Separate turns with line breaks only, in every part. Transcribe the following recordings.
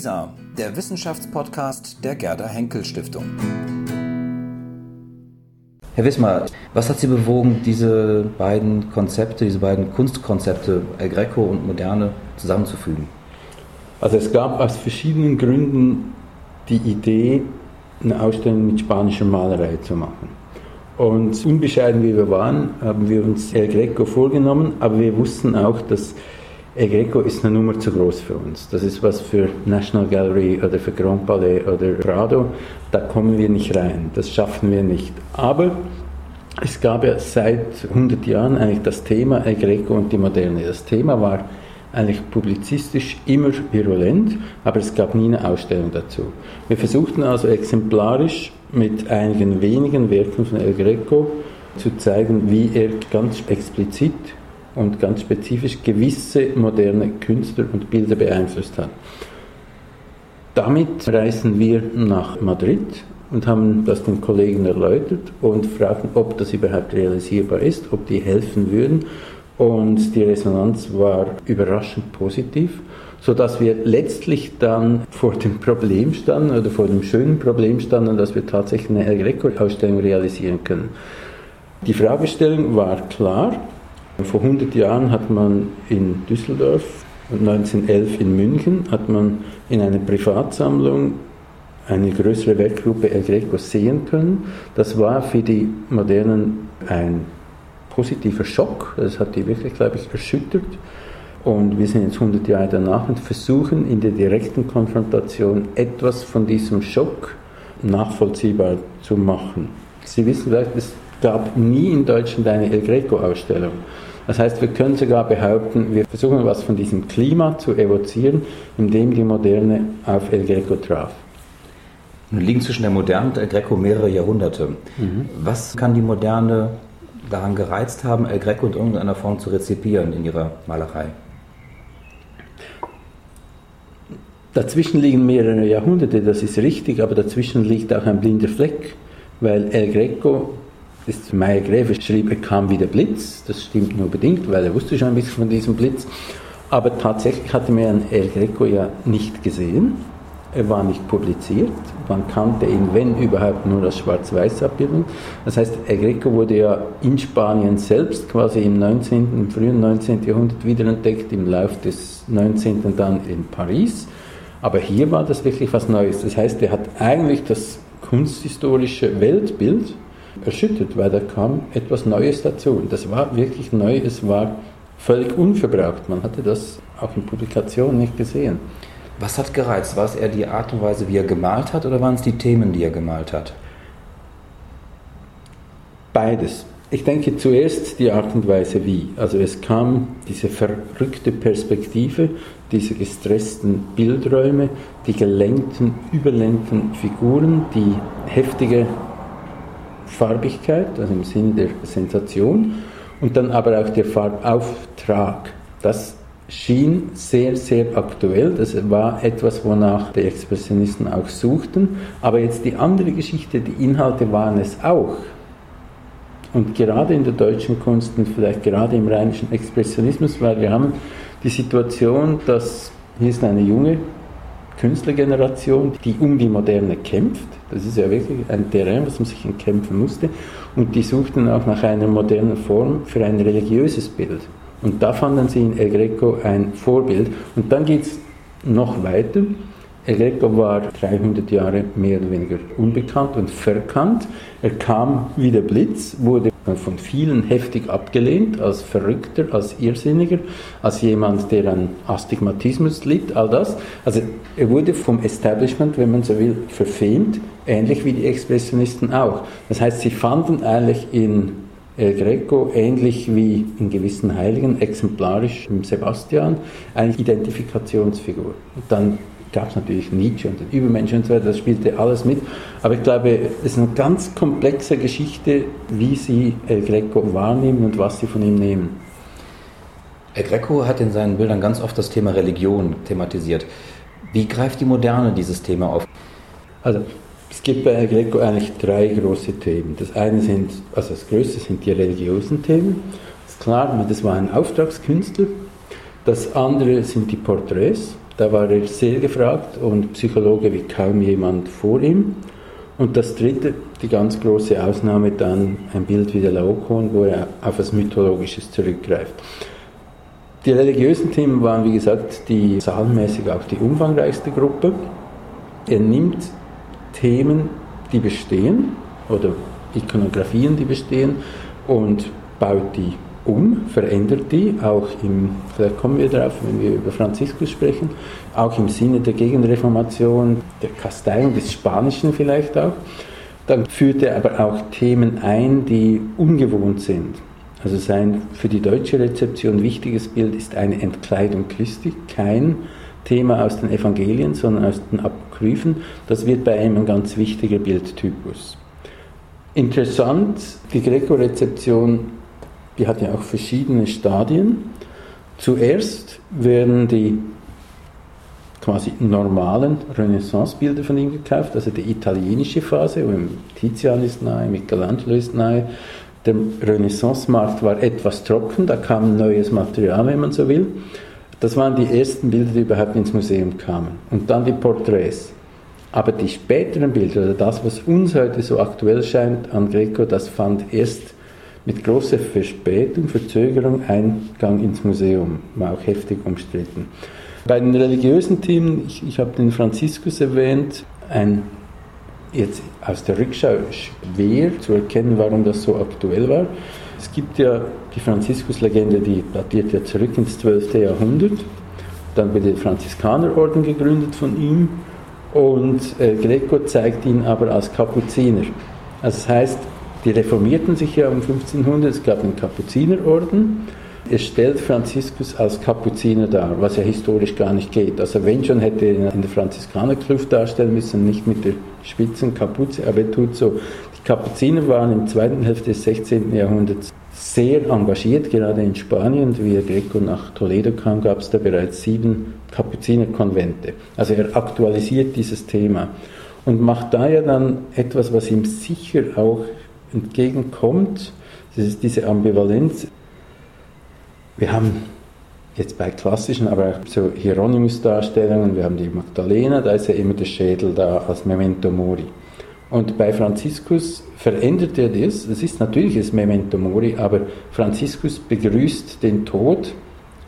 WISA, der Wissenschaftspodcast der Gerda Henkel Stiftung. Herr Wismar, was hat Sie bewogen, diese beiden Konzepte, diese beiden Kunstkonzepte, El Greco und Moderne, zusammenzufügen?
Also es gab aus verschiedenen Gründen die Idee, eine Ausstellung mit spanischer Malerei zu machen. Und unbescheiden wie wir waren, haben wir uns El Greco vorgenommen, aber wir wussten auch, dass El Greco ist eine Nummer zu groß für uns. Das ist was für National Gallery oder für Grand Palais oder Prado. Da kommen wir nicht rein. Das schaffen wir nicht. Aber es gab ja seit 100 Jahren eigentlich das Thema El Greco und die Moderne. Das Thema war eigentlich publizistisch immer virulent, aber es gab nie eine Ausstellung dazu. Wir versuchten also exemplarisch mit einigen wenigen Werken von El Greco zu zeigen, wie er ganz explizit und ganz spezifisch gewisse moderne Künstler und Bilder beeinflusst hat. Damit reisen wir nach Madrid und haben das den Kollegen erläutert und fragten, ob das überhaupt realisierbar ist, ob die helfen würden. Und die Resonanz war überraschend positiv, sodass wir letztlich dann vor dem Problem standen oder vor dem schönen Problem standen, dass wir tatsächlich eine El Greco-Ausstellung realisieren können. Die Fragestellung war klar, vor 100 Jahren hat man in Düsseldorf und 1911 in München hat man in einer Privatsammlung eine größere Werkgruppe El Greco sehen können. Das war für die Modernen ein positiver Schock. Das hat die wirklich, glaube ich, erschüttert. Und wir sind jetzt 100 Jahre danach und versuchen in der direkten Konfrontation etwas von diesem Schock nachvollziehbar zu machen. Sie wissen vielleicht, es gab nie in Deutschland eine El Greco-Ausstellung. Das heißt, wir können sogar behaupten, wir versuchen was von diesem Klima zu evozieren, in dem die Moderne auf El Greco traf.
Nun liegen zwischen der Moderne und El Greco mehrere Jahrhunderte. Mhm. Was kann die Moderne daran gereizt haben, El Greco in irgendeiner Form zu rezipieren in ihrer Malerei?
Dazwischen liegen mehrere Jahrhunderte, das ist richtig, aber dazwischen liegt auch ein blinder Fleck, weil El Greco das Meier Gräfe schrieb, er kam wie der Blitz. Das stimmt nur bedingt, weil er wusste schon ein bisschen von diesem Blitz. Aber tatsächlich hatte man El Greco ja nicht gesehen. Er war nicht publiziert. Man kannte ihn, wenn überhaupt, nur als Schwarz-Weiß-Abbildung. Das heißt, El Greco wurde ja in Spanien selbst quasi im 19., im frühen 19. Jahrhundert wiederentdeckt, im Lauf des 19. dann in Paris. Aber hier war das wirklich was Neues. Das heißt, er hat eigentlich das kunsthistorische Weltbild erschüttert, weil da kam etwas Neues dazu. Und das war wirklich neu, es war völlig unverbraucht. Man hatte das auch in Publikationen nicht gesehen.
Was hat gereizt? War es eher die Art und Weise, wie er gemalt hat, oder waren es die Themen, die er gemalt hat?
Beides. Ich denke zuerst die Art und Weise wie. Also es kam diese verrückte Perspektive, diese gestressten Bildräume, die gelenkten, überlenkten Figuren, die heftige Farbigkeit, also im Sinne der Sensation, und dann aber auch der Farbauftrag. Das schien sehr, sehr aktuell. Das war etwas, wonach die Expressionisten auch suchten. Aber jetzt die andere Geschichte, die Inhalte waren es auch. Und gerade in der deutschen Kunst und vielleicht gerade im rheinischen Expressionismus, weil wir haben die Situation, dass hier ist eine junge Künstlergeneration, die um die Moderne kämpft. Das ist ja wirklich ein Terrain, was man sich kämpfen musste. Und die suchten auch nach einer modernen Form für ein religiöses Bild. Und da fanden sie in El Greco ein Vorbild. Und dann geht es noch weiter. El Greco war 300 Jahre mehr oder weniger unbekannt und verkannt. Er kam wie der Blitz, wurde von vielen heftig abgelehnt, als Verrückter, als Irrsinniger, als jemand, der an Astigmatismus litt, all das. Also er wurde vom Establishment, wenn man so will, verfemt, ähnlich wie die Expressionisten auch. Das heißt, sie fanden eigentlich in El Greco ähnlich wie in gewissen Heiligen, exemplarisch im Sebastian, eine Identifikationsfigur. Und dann gab es natürlich Nietzsche und den Übermenschen und so weiter, das spielte alles mit. Aber ich glaube, es ist eine ganz komplexe Geschichte, wie sie El Greco wahrnehmen und was sie von ihm nehmen.
El Greco hat in seinen Bildern ganz oft das Thema Religion thematisiert. Wie greift die Moderne dieses Thema auf?
Also, es gibt bei El Greco eigentlich drei große Themen. Das eine sind, also das größte sind die religiösen Themen. Das ist klar, das war ein Auftragskünstler. Das andere sind die Porträts Da war er sehr gefragt und Psychologe wie kaum jemand vor ihm. Und das dritte, die ganz große Ausnahme, dann ein Bild wie der Laokoon, wo er auf etwas Mythologisches zurückgreift. Die religiösen Themen waren, wie gesagt, die zahlenmäßig auch die umfangreichste Gruppe. Er nimmt Themen, die bestehen, oder Ikonografien, die bestehen, und baut die um, verändert die, auch im, vielleicht kommen wir darauf, wenn wir über Franziskus sprechen, auch im Sinne der Gegenreformation, der Kasteiung des Spanischen vielleicht auch. Dann führt er aber auch Themen ein, die ungewohnt sind. Also sein für die deutsche Rezeption wichtiges Bild ist eine Entkleidung Christi, kein Thema aus den Evangelien, sondern aus den Apokryphen. Das wird bei ihm ein ganz wichtiger Bildtypus. Interessant, die Greco-Rezeption, die hat ja auch verschiedene Stadien. Zuerst werden die quasi normalen Renaissance-Bilder von ihm gekauft, also die italienische Phase, wo Tizian ist nahe, Michelangelo ist nahe. Der Renaissance-Markt war etwas trocken, da kam neues Material, wenn man so will. Das waren die ersten Bilder, die überhaupt ins Museum kamen. Und dann die Porträts. Aber die späteren Bilder, oder das, was uns heute so aktuell scheint an Greco, das fand erst mit großer Verspätung, Verzögerung Eingang ins Museum, war auch heftig umstritten. Bei den religiösen Themen, ich, ich habe den Franziskus erwähnt, ein jetzt aus der Rückschau schwer zu erkennen, warum das so aktuell war. Es gibt ja die Franziskus-Legende, die datiert ja zurück ins 12. Jahrhundert. Dann wird der Franziskanerorden gegründet von ihm und äh, Greco zeigt ihn aber als Kapuziner. Also das heißt, die reformierten sich ja um 1500, es gab einen Kapuzinerorden. Es stellt Franziskus als Kapuziner dar, was ja historisch gar nicht geht. Also wenn schon hätte er in der Franziskanerkluft darstellen müssen, nicht mit der spitzen Kapuze, aber er tut so. Die Kapuziner waren im zweiten Hälfte des 16. Jahrhunderts sehr engagiert, gerade in Spanien. Wie der Greco nach Toledo kam, gab es da bereits sieben Kapuzinerkonvente. Also er aktualisiert dieses Thema und macht da ja dann etwas, was ihm sicher auch entgegenkommt. Das ist diese Ambivalenz. Wir haben jetzt bei klassischen, aber auch so Hieronymus-Darstellungen, wir haben die Magdalena, da ist ja immer der Schädel da als Memento Mori. Und bei Franziskus verändert er das. Das ist natürlich das Memento Mori, aber Franziskus begrüßt den Tod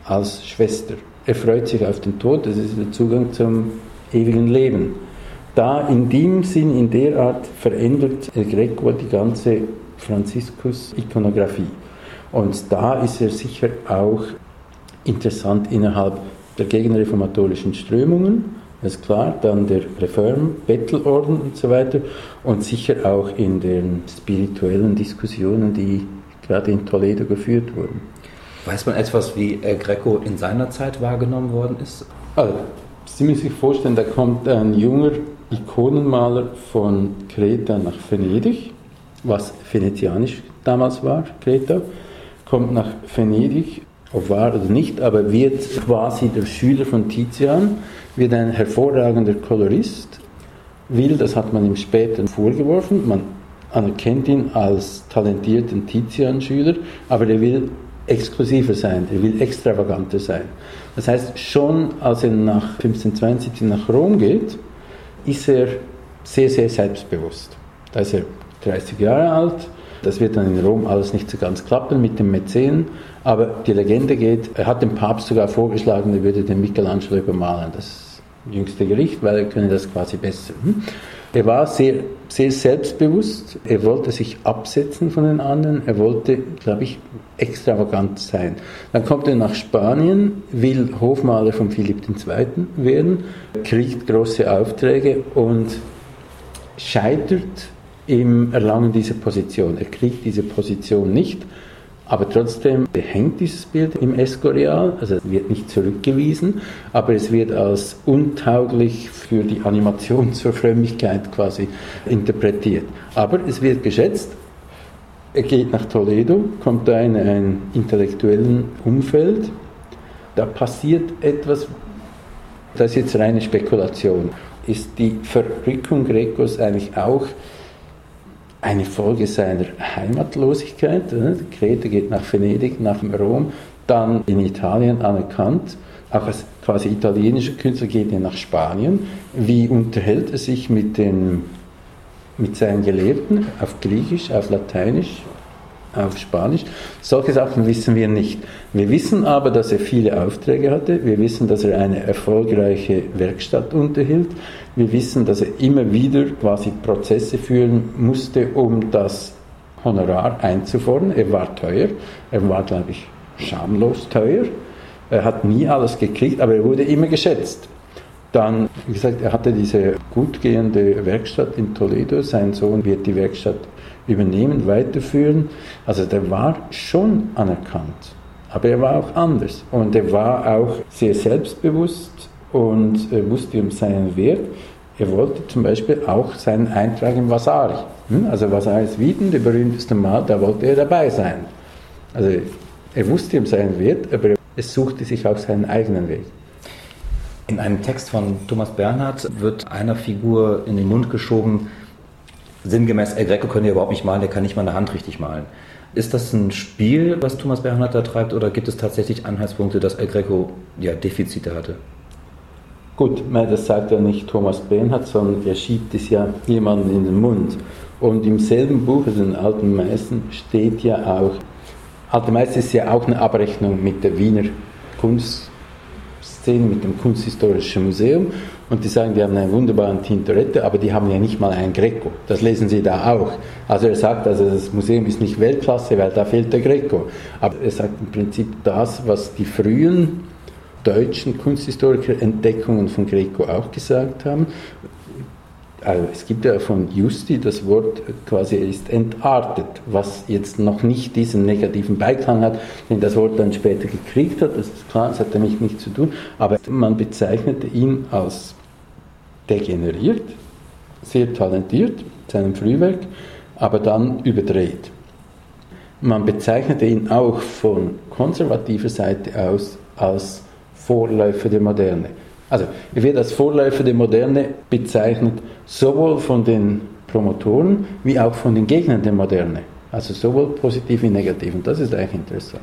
als Schwester. Er freut sich auf den Tod, das ist der Zugang zum ewigen Leben. Da in dem Sinn, in der Art verändert El Greco die ganze Franziskus-Ikonografie. Und da ist er sicher auch interessant innerhalb der gegenreformatorischen Strömungen ist klar, dann der Reform, Bettelorden und so weiter und sicher auch in den spirituellen Diskussionen, die gerade in Toledo geführt wurden.
Weiß man etwas, wie El Greco in seiner Zeit wahrgenommen worden ist?
Also, Sie müssen sich vorstellen, da kommt ein junger Ikonenmaler von Kreta nach Venedig, was venezianisch damals war, Kreta, kommt nach Venedig, ob wahr oder nicht, aber wird quasi der Schüler von Tizian wird ein hervorragender Kolorist, will, das hat man ihm später vorgeworfen, man anerkennt ihn als talentierten Tizian-Schüler, aber er will exklusiver sein, er will extravaganter sein. Das heißt, schon als er nach 1572 nach Rom geht, ist er sehr, sehr selbstbewusst. Da ist er 30 Jahre alt, das wird dann in Rom alles nicht so ganz klappen mit dem Mäzen, aber die Legende geht, er hat dem Papst sogar vorgeschlagen, er würde den Michelangelo übermalen. Das jüngste Gericht, weil er könne das quasi besser. Er war sehr, sehr selbstbewusst, er wollte sich absetzen von den anderen, er wollte, glaube ich, extravagant sein. Dann kommt er nach Spanien, will Hofmaler von Philipp II. werden, kriegt große Aufträge und scheitert im Erlangen dieser Position. Er kriegt diese Position nicht aber trotzdem hängt dieses Bild im Escorial, also es wird nicht zurückgewiesen, aber es wird als untauglich für die Animation zur Frömmigkeit quasi interpretiert. Aber es wird geschätzt, er geht nach Toledo, kommt da in ein intellektuellen Umfeld, da passiert etwas, das ist jetzt reine Spekulation. Ist die Verrückung Grecos eigentlich auch eine Folge seiner Heimatlosigkeit. Kreta geht nach Venedig, nach Rom, dann in Italien anerkannt, auch als quasi italienischer Künstler geht er nach Spanien. Wie unterhält er sich mit, den, mit seinen Gelehrten auf Griechisch, auf Lateinisch, auf Spanisch? Solche Sachen wissen wir nicht. Wir wissen aber, dass er viele Aufträge hatte. Wir wissen, dass er eine erfolgreiche Werkstatt unterhielt. Wir wissen, dass er immer wieder quasi Prozesse führen musste, um das Honorar einzufordern. Er war teuer. Er war, glaube ich, schamlos teuer. Er hat nie alles gekriegt, aber er wurde immer geschätzt. Dann, wie gesagt, er hatte diese gut gehende Werkstatt in Toledo. Sein Sohn wird die Werkstatt übernehmen, weiterführen. Also der war schon anerkannt. Aber er war auch anders. Und er war auch sehr selbstbewusst und er wusste um seinen Wert. Er wollte zum Beispiel auch seinen Eintrag im Vasari. Hm? Also Vasaris Wieden, der berühmteste Mal, da wollte er dabei sein. Also er wusste um seinen Wert, aber es suchte sich auch seinen eigenen Weg.
In einem Text von Thomas Bernhard wird einer Figur in den Mund geschoben, sinngemäß, El Greco könnte ja überhaupt nicht malen, der kann nicht mal eine Hand richtig malen. Ist das ein Spiel, was Thomas Bernhard da treibt, oder gibt es tatsächlich Anhaltspunkte, dass El Greco ja, Defizite hatte?
Gut, das sagt ja nicht Thomas Bernhard, sondern er schiebt es ja jemandem in den Mund. Und im selben Buch, also in Alten Meißen, steht ja auch, Alte Meister ist ja auch eine Abrechnung mit der Wiener Kunstszene, mit dem Kunsthistorischen Museum. Und die sagen, die haben einen wunderbaren Tintoretto, aber die haben ja nicht mal ein Greco. Das lesen Sie da auch. Also er sagt, also das Museum ist nicht Weltklasse, weil da fehlt der Greco. Aber er sagt im Prinzip das, was die frühen deutschen Kunsthistoriker Entdeckungen von Greco auch gesagt haben. Also es gibt ja von Justi das Wort quasi ist entartet, was jetzt noch nicht diesen negativen Beiklang hat, den das Wort dann später gekriegt hat. Das ist klar, das hat damit nichts zu tun. Aber man bezeichnete ihn als degeneriert, sehr talentiert, seinem Frühwerk, aber dann überdreht. Man bezeichnete ihn auch von konservativer Seite aus als Vorläufer der Moderne. Also wird als Vorläufer der Moderne bezeichnet, sowohl von den Promotoren wie auch von den Gegnern der Moderne. Also sowohl positiv wie negativ. Und das ist eigentlich interessant.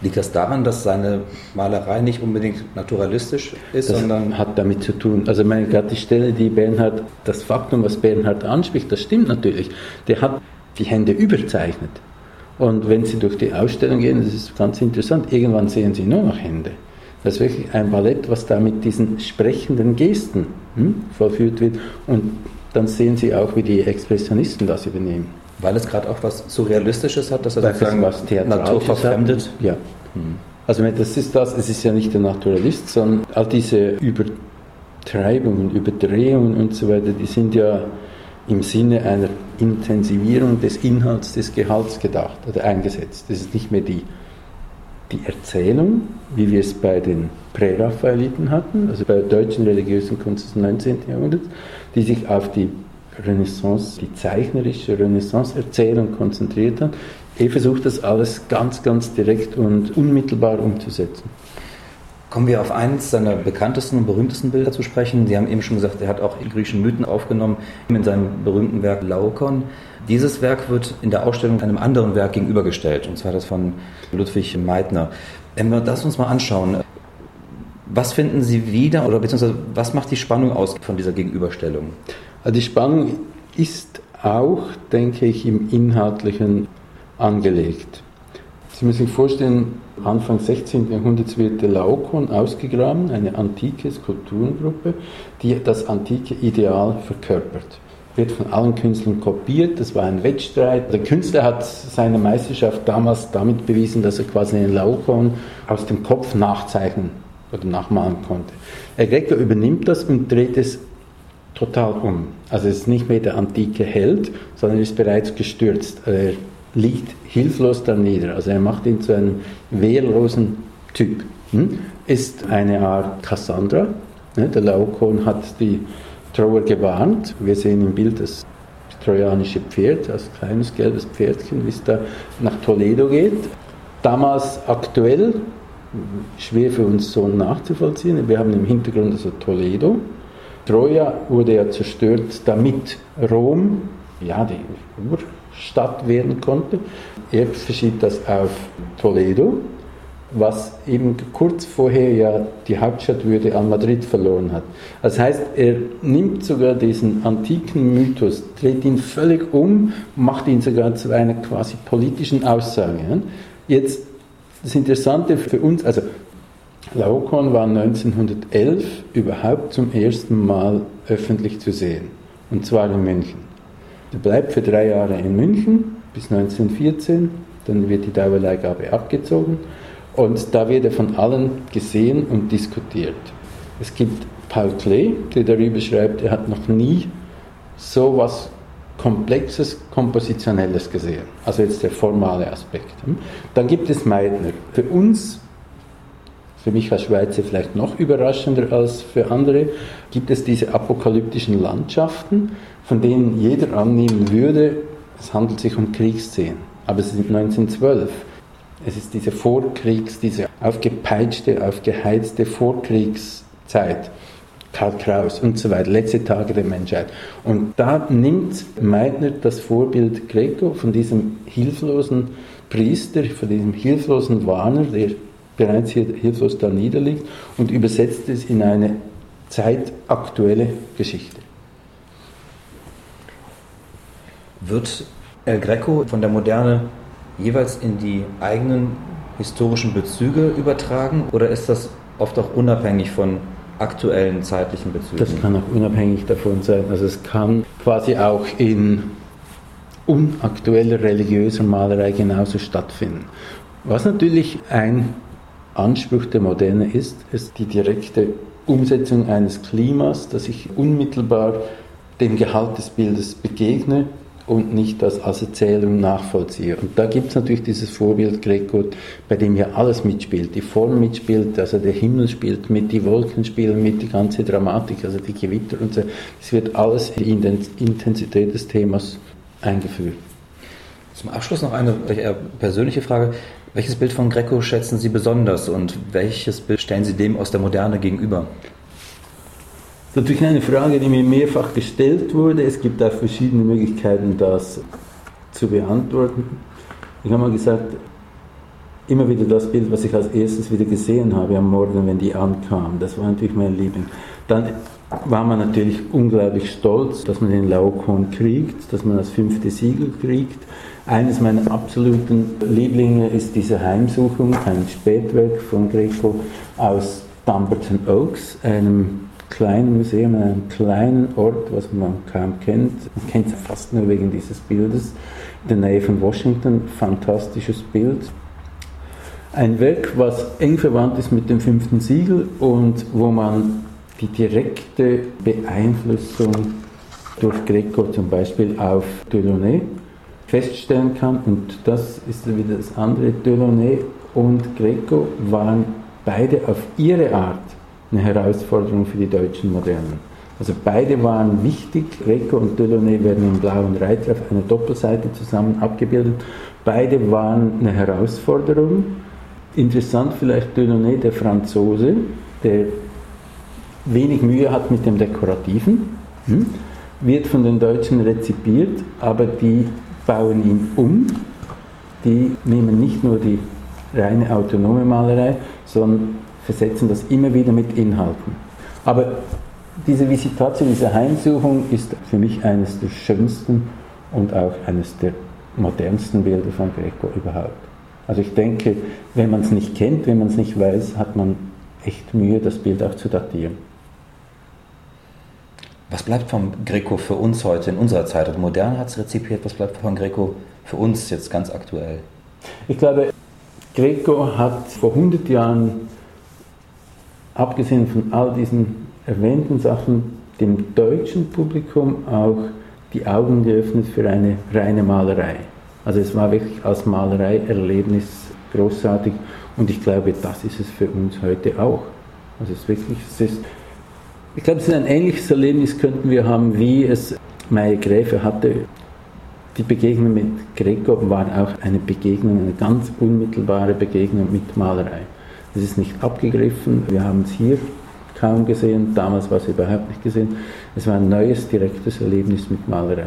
Liegt das daran, dass seine Malerei nicht unbedingt naturalistisch ist,
das sondern. hat damit zu tun. Also, meine, gerade die Stelle, die Bernhard, das Faktum, was Bernhard anspricht, das stimmt natürlich. Der hat die Hände überzeichnet. Und wenn Sie durch die Ausstellung gehen, das ist ganz interessant, irgendwann sehen Sie nur noch Hände. Das ist wirklich ein Ballett, was da mit diesen sprechenden Gesten hm, vollführt wird. Und dann sehen Sie auch, wie die Expressionisten das übernehmen.
Weil es gerade auch was Surrealistisches hat, dass
er sozusagen was Natur verfremdet. Ja. Hm. Also das ist das, es ist ja nicht der Naturalist, sondern all diese Übertreibungen, Überdrehungen und so weiter, die sind ja im Sinne einer Intensivierung des Inhalts des Gehalts gedacht oder eingesetzt. Das ist nicht mehr die die Erzählung, wie wir es bei den Präraphaeliten hatten, also bei der deutschen religiösen Kunst des 19. Jahrhunderts, die sich auf die Renaissance, die zeichnerische Renaissance-Erzählung konzentriert hat. Er versucht das alles ganz, ganz direkt und unmittelbar umzusetzen.
Kommen wir auf eines seiner bekanntesten und berühmtesten Bilder zu sprechen. Sie haben eben schon gesagt, er hat auch griechischen Mythen aufgenommen in seinem berühmten Werk Laokon. Dieses Werk wird in der Ausstellung einem anderen Werk gegenübergestellt, und zwar das von Ludwig Meitner. Wenn wir das uns mal anschauen, was finden Sie wieder oder beziehungsweise was macht die Spannung aus von dieser Gegenüberstellung?
Also die Spannung ist auch, denke ich, im Inhaltlichen angelegt. Sie müssen sich vorstellen, Anfang 16. Jahrhunderts wird der Laokon ausgegraben, eine antike Skulpturengruppe, die das antike Ideal verkörpert wird von allen Künstlern kopiert. Das war ein Wettstreit. Der Künstler hat seine Meisterschaft damals damit bewiesen, dass er quasi einen Laokoon aus dem Kopf nachzeichnen oder nachmalen konnte. Greco übernimmt das und dreht es total um. Also es ist nicht mehr der antike Held, sondern er ist bereits gestürzt. Er liegt hilflos da nieder. Also er macht ihn zu einem wehrlosen Typ. Hm? Ist eine Art Cassandra. Ne? Der Laokoon hat die Trauer gewarnt. Wir sehen im Bild das trojanische Pferd, das kleines gelbes Pferdchen, wie es da nach Toledo geht. Damals aktuell, schwer für uns so nachzuvollziehen. Wir haben im Hintergrund also Toledo. Troja wurde ja zerstört, damit Rom ja, die Urstadt werden konnte. Er verschiebt das auf Toledo was eben kurz vorher ja die Hauptstadtwürde an Madrid verloren hat. Das heißt, er nimmt sogar diesen antiken Mythos, dreht ihn völlig um, macht ihn sogar zu einer quasi politischen Aussage. Jetzt das Interessante für uns, also Laocoon war 1911 überhaupt zum ersten Mal öffentlich zu sehen, und zwar in München. Er bleibt für drei Jahre in München bis 1914, dann wird die Dauerleihgabe abgezogen und da wird er von allen gesehen und diskutiert. Es gibt Paul Klee, der darüber schreibt, er hat noch nie so etwas Komplexes, Kompositionelles gesehen. Also jetzt der formale Aspekt. Dann gibt es Meidner. Für uns, für mich als Schweizer vielleicht noch überraschender als für andere, gibt es diese apokalyptischen Landschaften, von denen jeder annehmen würde, es handelt sich um Kriegsszenen. Aber es sind 1912. Es ist diese Vorkriegs-, diese aufgepeitschte, aufgeheizte Vorkriegszeit. Karl Kraus und so weiter, letzte Tage der Menschheit. Und da nimmt Meitner das Vorbild Greco von diesem hilflosen Priester, von diesem hilflosen Warner, der bereits hier hilflos da niederliegt, und übersetzt es in eine zeitaktuelle Geschichte.
Wird El Greco von der Moderne jeweils in die eigenen historischen Bezüge übertragen oder ist das oft auch unabhängig von aktuellen zeitlichen Bezügen?
Das kann auch unabhängig davon sein. Also es kann quasi auch in unaktueller religiöser Malerei genauso stattfinden. Was natürlich ein Anspruch der Moderne ist, ist die direkte Umsetzung eines Klimas, dass ich unmittelbar dem Gehalt des Bildes begegne und nicht das als Erzählung nachvollziehe. Und da gibt es natürlich dieses Vorbild Greco, bei dem ja alles mitspielt. Die Form mitspielt, also der Himmel spielt mit, die Wolken spielen mit, die ganze Dramatik, also die Gewitter und so. Es wird alles in die Intensität des Themas eingeführt.
Zum Abschluss noch eine eher persönliche Frage. Welches Bild von Greco schätzen Sie besonders und welches Bild stellen Sie dem aus der Moderne gegenüber?
Das ist natürlich eine Frage, die mir mehrfach gestellt wurde. Es gibt auch verschiedene Möglichkeiten, das zu beantworten. Ich habe mal gesagt, immer wieder das Bild, was ich als erstes wieder gesehen habe am Morgen, wenn die ankamen. Das war natürlich mein Liebling. Dann war man natürlich unglaublich stolz, dass man den Laocoon kriegt, dass man das fünfte Siegel kriegt. Eines meiner absoluten Lieblinge ist diese Heimsuchung, ein Spätwerk von Greco aus Dumbarton Oaks, einem kleinen Museum, in einem kleinen Ort, was man kaum kennt. Man kennt es fast nur wegen dieses Bildes. In der Nähe von Washington, fantastisches Bild. Ein Werk, was eng verwandt ist mit dem fünften Siegel und wo man die direkte Beeinflussung durch Greco zum Beispiel auf Delaunay feststellen kann. Und das ist wieder das andere. Delaunay und Greco waren beide auf ihre Art eine Herausforderung für die deutschen Modernen. Also beide waren wichtig. Greco und Delaunay werden im Blauen Reiter auf einer Doppelseite zusammen abgebildet. Beide waren eine Herausforderung. Interessant vielleicht Delaunay, der Franzose, der wenig Mühe hat mit dem Dekorativen, hm? wird von den Deutschen rezipiert, aber die bauen ihn um. Die nehmen nicht nur die reine autonome Malerei, sondern versetzen das immer wieder mit Inhalten. Aber diese Visitation, diese Heimsuchung ist für mich eines der schönsten und auch eines der modernsten Bilder von Greco überhaupt. Also ich denke, wenn man es nicht kennt, wenn man es nicht weiß, hat man echt Mühe, das Bild auch zu datieren.
Was bleibt von Greco für uns heute in unserer Zeit? Also modern hat es rezipiert, was bleibt von Greco für uns jetzt ganz aktuell?
Ich glaube, Greco hat vor 100 Jahren abgesehen von all diesen erwähnten Sachen, dem deutschen Publikum auch die Augen geöffnet für eine reine Malerei. Also es war wirklich als Malerei-Erlebnis großartig und ich glaube, das ist es für uns heute auch. Also es ist wirklich, es ist, ich glaube, es ist ein ähnliches Erlebnis könnten wir haben, wie es Meier Gräfe hatte. Die Begegnung mit Greco war auch eine Begegnung, eine ganz unmittelbare Begegnung mit Malerei. Es ist nicht abgegriffen. Wir haben es hier kaum gesehen. Damals war es überhaupt nicht gesehen. Es war ein neues, direktes Erlebnis mit Malerei.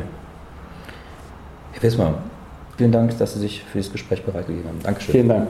Herr Wissmann, vielen Dank, dass Sie sich für das Gespräch bereitgegeben haben. Dankeschön.
Vielen Dank.